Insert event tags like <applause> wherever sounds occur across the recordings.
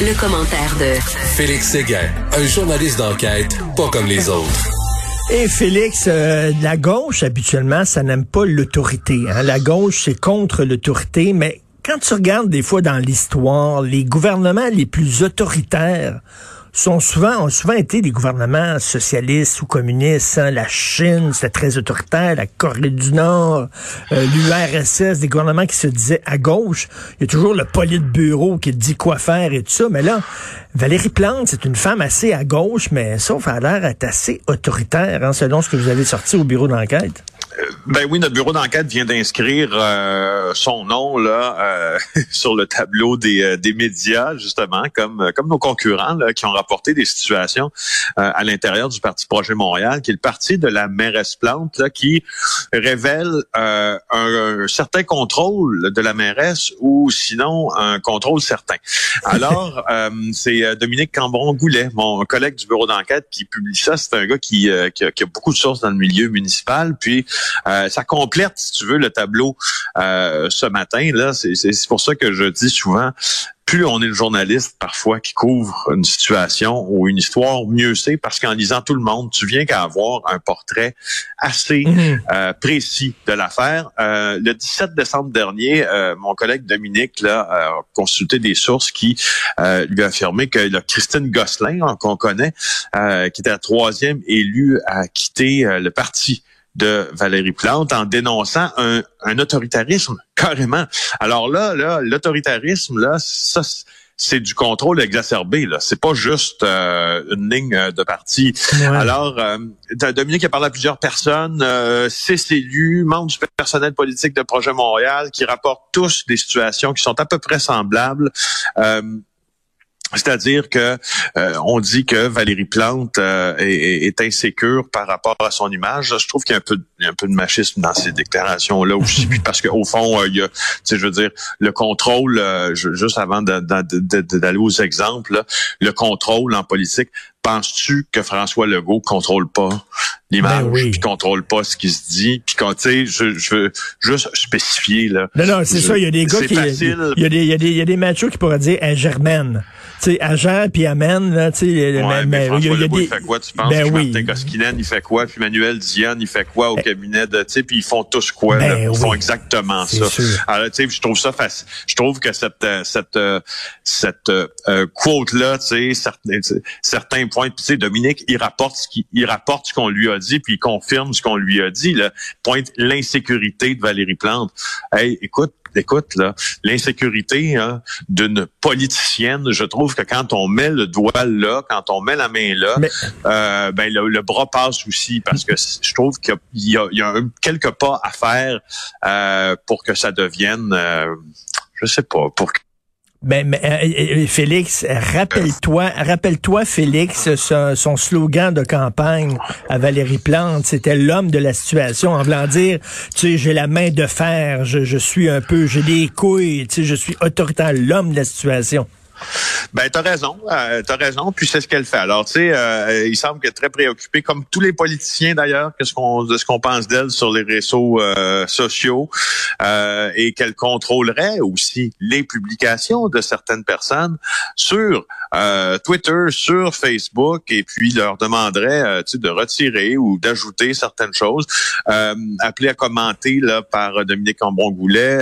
Le, commentaire de Félix Séguin, un journaliste d'enquête pas comme les autres. Et Félix, euh, la gauche, habituellement, ça n'aime pas l'autorité. Hein. La gauche, c'est contre l'autorité, mais quand tu regardes des fois dans l'histoire, les gouvernements les plus autoritaires sont souvent, ont souvent été des gouvernements socialistes ou communistes. Hein. La Chine, c'était très autoritaire. La Corée du Nord, euh, l'URSS, des gouvernements qui se disaient à gauche. Il y a toujours le bureau qui dit quoi faire et tout ça. Mais là, Valérie Plante, c'est une femme assez à gauche, mais sauf à l'air assez autoritaire, hein, selon ce que vous avez sorti au bureau d'enquête. Ben oui, notre bureau d'enquête vient d'inscrire euh, son nom là euh, <laughs> sur le tableau des, euh, des médias justement, comme comme nos concurrents là, qui ont rapporté des situations à l'intérieur du Parti Projet Montréal, qui est le parti de la mairesse Plante, là, qui révèle un, un, certain contrôle de la mairesse ou sinon un contrôle certain. Alors, <laughs> c'est Dominique Cambron-Goulet, mon collègue du bureau d'enquête, qui publie ça. C'est un gars qui, qui, a, qui, a, beaucoup de sources dans le milieu municipal, puis euh, ça complète, si tu veux, le tableau euh, ce matin. Là, c'est pour ça que je dis souvent, plus on est le journaliste parfois qui couvre une situation ou une histoire, mieux c'est parce qu'en lisant tout le monde, tu viens qu'à avoir un portrait assez mhm. euh, précis de l'affaire. le 17 décembre dernier, mon collègue Dominique là, a consulté des sources qui lui affirmaient que la Christine Gosselin, hein, qu'on connaît, qui était la troisième élue à quitter le parti de Valérie Plante en dénonçant un, autoritarisme <laughs> carrément. Alors là, là, l'autoritarisme, là, ça c'est du contrôle exacerbé. Là, c'est pas juste euh, une ligne euh, de parti. Alors, euh, Dominique a parlé à plusieurs personnes, euh, six élus, membres du personnel politique de Projet Montréal, qui rapportent tous des situations qui sont à peu près semblables. C'est-à-dire que euh, on dit que Valérie Plante euh, est, est, insécure par rapport à son image. Je trouve qu'il y a un peu, un peu de machisme dans ces déclarations-là aussi, <laughs> parce qu'au fond, euh, il y a, tu sais, je veux dire, le contrôle, juste avant d'aller aux exemples, le contrôle en politique. Penses-tu que François Legault contrôle pas l'image, ben oui. puis contrôle pas ce qui se dit, puis quand tu sais, je, je veux juste spécifier là. Non non, c'est ça. Il y a des gars qui, il y a des, il y a des, il y a des machos qui pourraient dire à Germaine tu sais, agent puis amène, là, tu sais. Ouais, mais, mais il, y a, des... il fait quoi, tu penses? Ben oui. Martin Koskinen, il fait quoi? Puis Manuel Dion, il fait quoi au ben cabinet de, tu sais, puis ils font tous quoi, ben Ils font exactement ça. Alors, tu sais, je trouve ça facile. Je trouve que cette, euh, cette, euh, cette euh, quote-là, tu sais, certains, certains points, tu sais, Dominique, il rapporte ce qu'il, il rapporte ce qu'on lui a dit, puis il confirme ce qu'on lui a dit, là. Pointe l'insécurité de Valérie Plante. Hey, écoute, écoute, là, l'insécurité hein, d'une politicienne, je trouve que quand on met le doigt là, quand on met la main là, euh, ben le, bras passe aussi parce que je trouve qu'il y a, il y a quelques pas à faire euh, pour que ça devienne, euh, je sais pas, pour ben, mais, euh, euh, Félix, rappelle-toi, rappelle-toi, Félix, son, slogan de campagne à Valérie Plante, c'était l'homme de la situation, en voulant dire, tu sais, j'ai la main de fer, je, je suis un peu, j'ai des couilles, tu sais, je suis autoritaire, l'homme de la situation. Ben, t'as raison, euh, t'as raison. Puis c'est ce qu'elle fait. Alors, tu sais, euh, il semble qu'elle est très préoccupée, comme tous les politiciens d'ailleurs, qu'est-ce qu'on de ce qu'on pense d'elle sur les réseaux euh, sociaux, euh, et qu'elle contrôlerait aussi les publications de certaines personnes sur euh, Twitter, sur Facebook, et puis leur demanderait, tu sais, de retirer ou d'ajouter certaines choses. appelé à commenter là par Dominique Cambon-Goulet,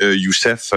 Youssef.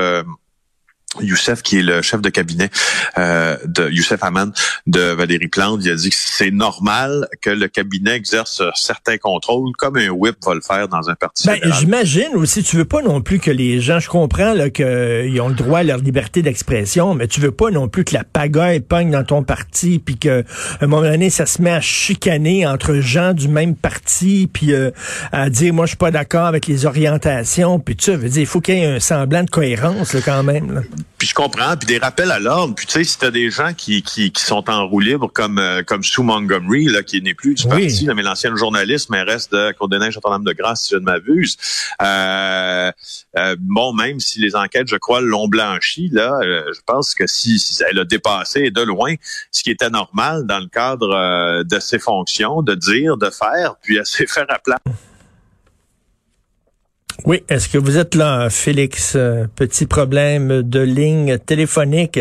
Youssef, qui est le chef de cabinet euh, de Youssef Haman de Valérie Plante, il a dit que c'est normal que le cabinet exerce certains contrôles, comme un whip va le faire dans un parti. Ben, J'imagine aussi, tu veux pas non plus que les gens, je comprends qu'ils ont le droit à leur liberté d'expression, mais tu veux pas non plus que la pagaille pogne dans ton parti, puis que un moment donné, ça se met à chicaner entre gens du même parti, puis euh, à dire, moi, je suis pas d'accord avec les orientations, puis tu veux dire, il faut qu'il y ait un semblant de cohérence là, quand même. Là. Puis je comprends, puis des rappels à l'ordre. Puis tu sais, si t'as des gens qui, qui, qui, sont en roue libre comme euh, comme Sue Montgomery, là, qui n'est plus du Oui. parti, là, mais l'ancienne journaliste, mairesse de Côte-des-Neiges, Notre-Dame de Grâce, si je ne m'abuse. Euh, euh, bon, même si les enquêtes, je crois, l'ont blanchi, là, euh, je pense que si, si elle a dépassé de loin ce qui était normal dans le cadre de ses fonctions, de dire, de faire, puis elle s'est fait rappeler. Oui, est-ce que vous êtes là, Félix? Euh, Petit problème de ligne téléphonique?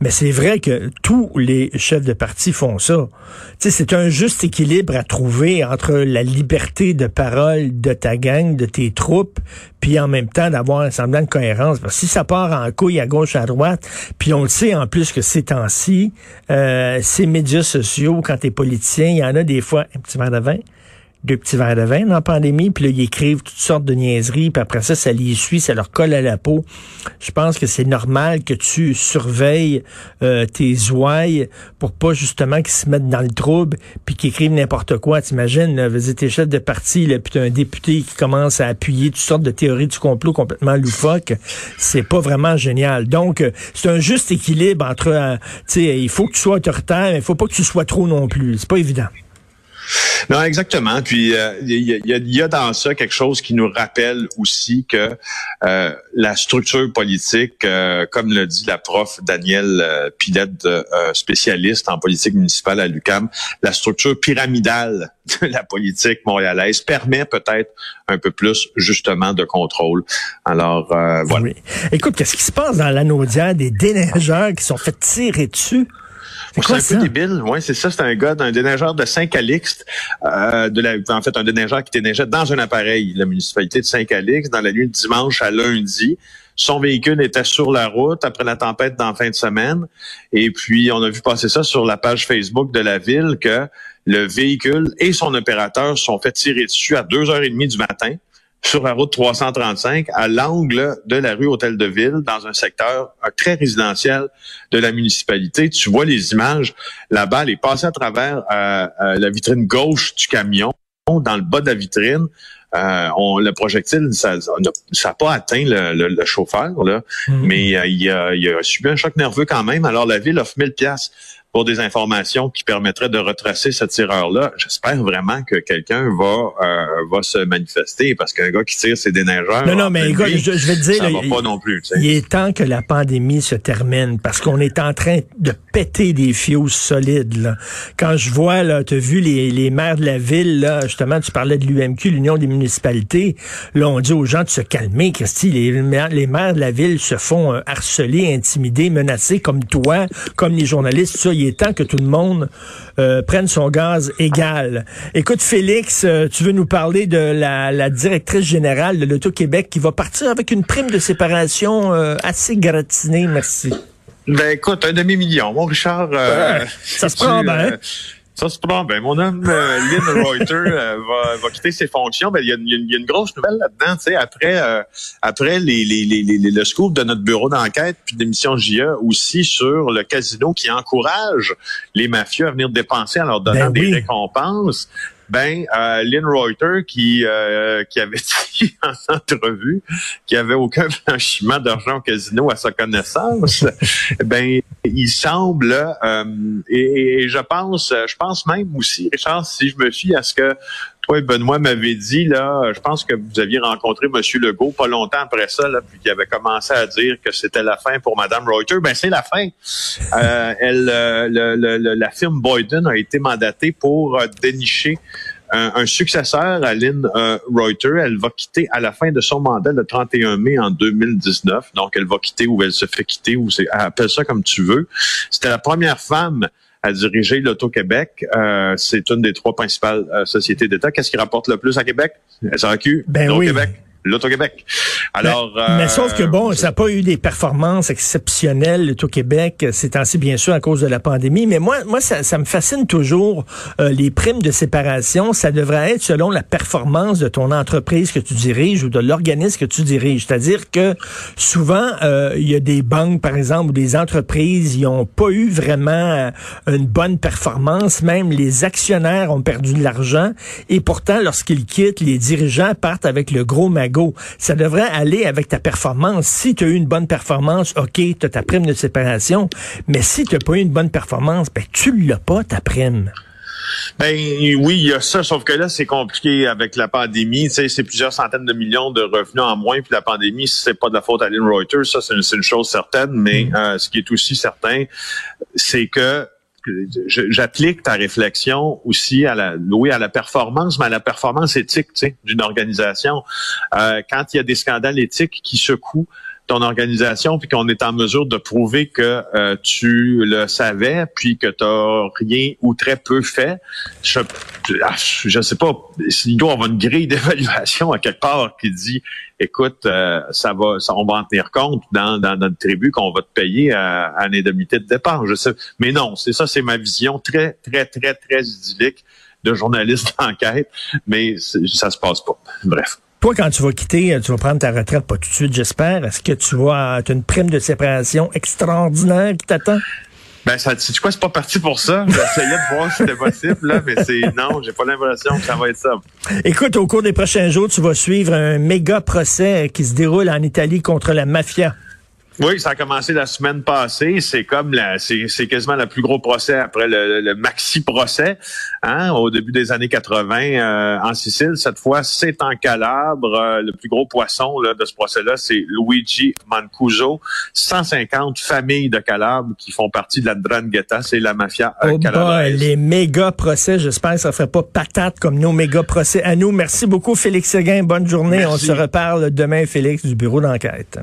Mais c'est vrai que tous les chefs de parti font ça. C'est un juste équilibre à trouver entre la liberté de parole de ta gang, de tes troupes, puis en même temps d'avoir un semblant de cohérence. Parce si ça part en couille à gauche, à droite, puis on le sait en plus que ces temps-ci, euh, ces médias sociaux, quand t'es politicien, il y en a des fois un petit verre de deux petits verres de vin la pandémie, puis là, ils écrivent toutes sortes de niaiseries, puis après ça, ça les suit, ça leur colle à la peau. Je pense que c'est normal que tu surveilles euh, tes ouailles pour pas justement qu'ils se mettent dans le trouble, puis qu'ils écrivent n'importe quoi. T'imagines, vas-y, t'es chef de parti, là, puis t'as un député qui commence à appuyer toutes sortes de théories du complot complètement loufoques. C'est pas vraiment génial. Donc, euh, c'est un juste équilibre entre, euh, tu sais, il faut que tu sois autoritaire, mais il faut pas que tu sois trop non plus. C'est pas évident. Non, exactement. Puis euh, il y, a, il y a- y a dans ça quelque chose qui nous rappelle aussi que euh, la structure politique, euh, comme le dit la prof Danielle euh, Pilette, euh, spécialiste en politique municipale à l'UCAM, la structure pyramidale de la politique montréalaise permet peut-être un peu plus justement de contrôle. Alors euh, voilà. Oui. Écoute, qu'est-ce qui se passe dans l'anaudière des déneigeurs qui sont fait tirer dessus? C'est un ça? peu débile, ouais, c'est ça. C'est un gars d'un déneigeur de Saint-Calixte, euh, de la, en fait un déneigeur qui déneigeait dans un appareil, la municipalité de Saint-Calixte, dans la nuit de dimanche à lundi. Son véhicule était sur la route après la tempête dans la fin de semaine. Et puis, on a vu passer ça sur la page Facebook de la ville que le véhicule et son opérateur sont fait tirer dessus à 2h30 du matin sur la route 335 à l'angle de la rue Hôtel de Ville dans un secteur très résidentiel de la municipalité. Tu vois les images, la balle est passée à travers euh, euh, la vitrine gauche du camion, dans le bas de la vitrine. Euh, on, le projectile, ça n'a pas atteint le, le- le chauffeur, là, Mhm. mais il, a, il a subi un choc nerveux quand même. Alors la ville offre 1000 pièces pour des informations qui permettraient de retracer ce tireur-là. J'espère vraiment que quelqu'un va euh, va se manifester parce qu'un gars qui tire ses déneigeurs. Non, non, mais nuit, je, je vais te dire, ça là, va il- pas non plus. il est temps que la pandémie se termine parce qu'on est en train de péter des fios solides. Là. Quand je vois, là, tu as vu les, les maires de la ville, là, justement, tu parlais de l'UMQ, l'Union des municipalités. Là, on dit aux gens de se calmer, Christy. Les, maires- les maires de la ville se font euh, harceler, intimider, menacer comme toi, comme les journalistes. Ça, il est temps que tout le monde euh, prenne son gaz égal. Écoute, Félix, euh, tu veux nous parler de la, la directrice générale de l'Auto-Québec qui va partir avec une prime de séparation euh, assez gratinée, merci. Ben écoute, un demi-million, mon Richard. euh, ça se prend bien. euh, ça se prend bien. Mon homme euh, Lynn Reuter euh, va, va quitter ses fonctions. Ben, il y, y a une- il y a une grosse nouvelle là-dedans. Tu sais, après, euh, après les, les, les, les- le scoop de notre bureau d'enquête puis d'émission JA aussi sur le casino qui encourage les mafieux à venir dépenser en leur donnant Ben des récompenses. Ben, euh, Lynn Reuter qui euh, qui avait <laughs> dit en entrevue qu'il n'y avait aucun blanchiment d'argent au casino à sa connaissance, <laughs> ben il semble euh, et, et je pense, je pense même aussi, Richard, si je me fie à ce que toi Benoît m'avez dit là, je pense que vous aviez rencontré Monsieur Legault pas longtemps après ça, là, puis qu'il avait commencé à dire que c'était la fin pour Madame Reuter. Ben c'est la fin. Euh, elle, euh, le- le- la firme Boyden a été mandatée pour euh, dénicher un, un successeur à Lynn euh, Reuter. Elle va quitter à la fin de son mandat le 31 mai en 2019. Donc, elle va quitter ou elle se fait quitter ou c'est appelle ça comme tu veux. C'était la première femme à diriger l'Auto-Québec. Euh, c'est une des trois principales euh, sociétés d'État. Qu'est-ce qui rapporte le plus à Québec? SAQ, Ben oui. Québec, l'Auto-Québec. Alors, mais, mais sauf que bon, euh, ça n'a pas eu des performances exceptionnelles au Québec ces temps-ci, bien sûr, à cause de la pandémie. Mais moi, moi, ça, ça me fascine toujours. euh, les primes de séparation, ça devrait être selon la performance de ton entreprise que tu diriges ou de l'organisme que tu diriges. C'est-à-dire que souvent, euh, il y a des banques, par exemple, ou des entreprises, ils n'ont pas eu vraiment euh, une bonne performance. Même les actionnaires ont perdu de l'argent. Et pourtant, lorsqu'ils quittent, les dirigeants partent avec le gros magot Ça devrait aller avec ta performance. Si tu as eu une bonne performance, OK, tu as ta prime de séparation. Mais si tu n'as pas eu une bonne performance, ben, tu l'as pas, ta prime. Ben oui, il y a ça, sauf que là, c'est compliqué avec la pandémie. Tu sais, c'est plusieurs centaines de millions de revenus en moins, puis la pandémie, c'est pas de la faute à Lynn Reuters, ça, c'est une, chose certaine, mais mm. euh, ce qui est aussi certain, c'est que j'applique ta réflexion aussi à la oui à la performance mais à la performance éthique d'une organisation. Euh, quand il y a des scandales éthiques qui secouent ton organisation, puis qu'on est en mesure de prouver que euh, tu le savais, puis que tu n'as rien ou très peu fait, je ah, je sais pas, il doit avoir une grille <laughs> d'évaluation à quelque part qui dit, écoute, euh, ça va, ça, on va en tenir compte dans, dans notre tribu qu'on va te payer à, à indemnité de départ. Je sais, mais non, c'est ça, c'est ma vision très, très, très, très idyllique de journaliste <laughs> d'enquête, mais ça se passe pas. Bref. Toi, quand tu vas quitter, euh, tu vas prendre ta retraite, pas tout de suite, j'espère. Est-ce que tu vas, as une prime de séparation extraordinaire qui t'attend? Ben, ça, tu quoi, c'est pas parti pour ça. J'essayais de voir si c'était possible, là, mais c'est, <laughs> non, j'ai pas l'impression que ça va être ça. Écoute, au cours des prochains jours, tu vas suivre un méga procès qui se déroule en Italie contre la mafia. Oui, ça a commencé la semaine passée. C'est comme la, c'est, quasiment le plus gros procès après le, maxi procès, hein, au début des années 80 euh, en Sicile. Cette fois, c'est en Calabre. Euh, le plus gros poisson là, de ce procès-là, c'est Luigi Mancuso. 150 familles de Calabre qui font partie de la Drangheta, c'est la mafia euh, oh les méga procès, j'espère que ça fait pas patate comme nos méga procès à nous. Merci beaucoup, Félix Seguin. Bonne journée. On se reparle demain, Félix, du bureau d'enquête.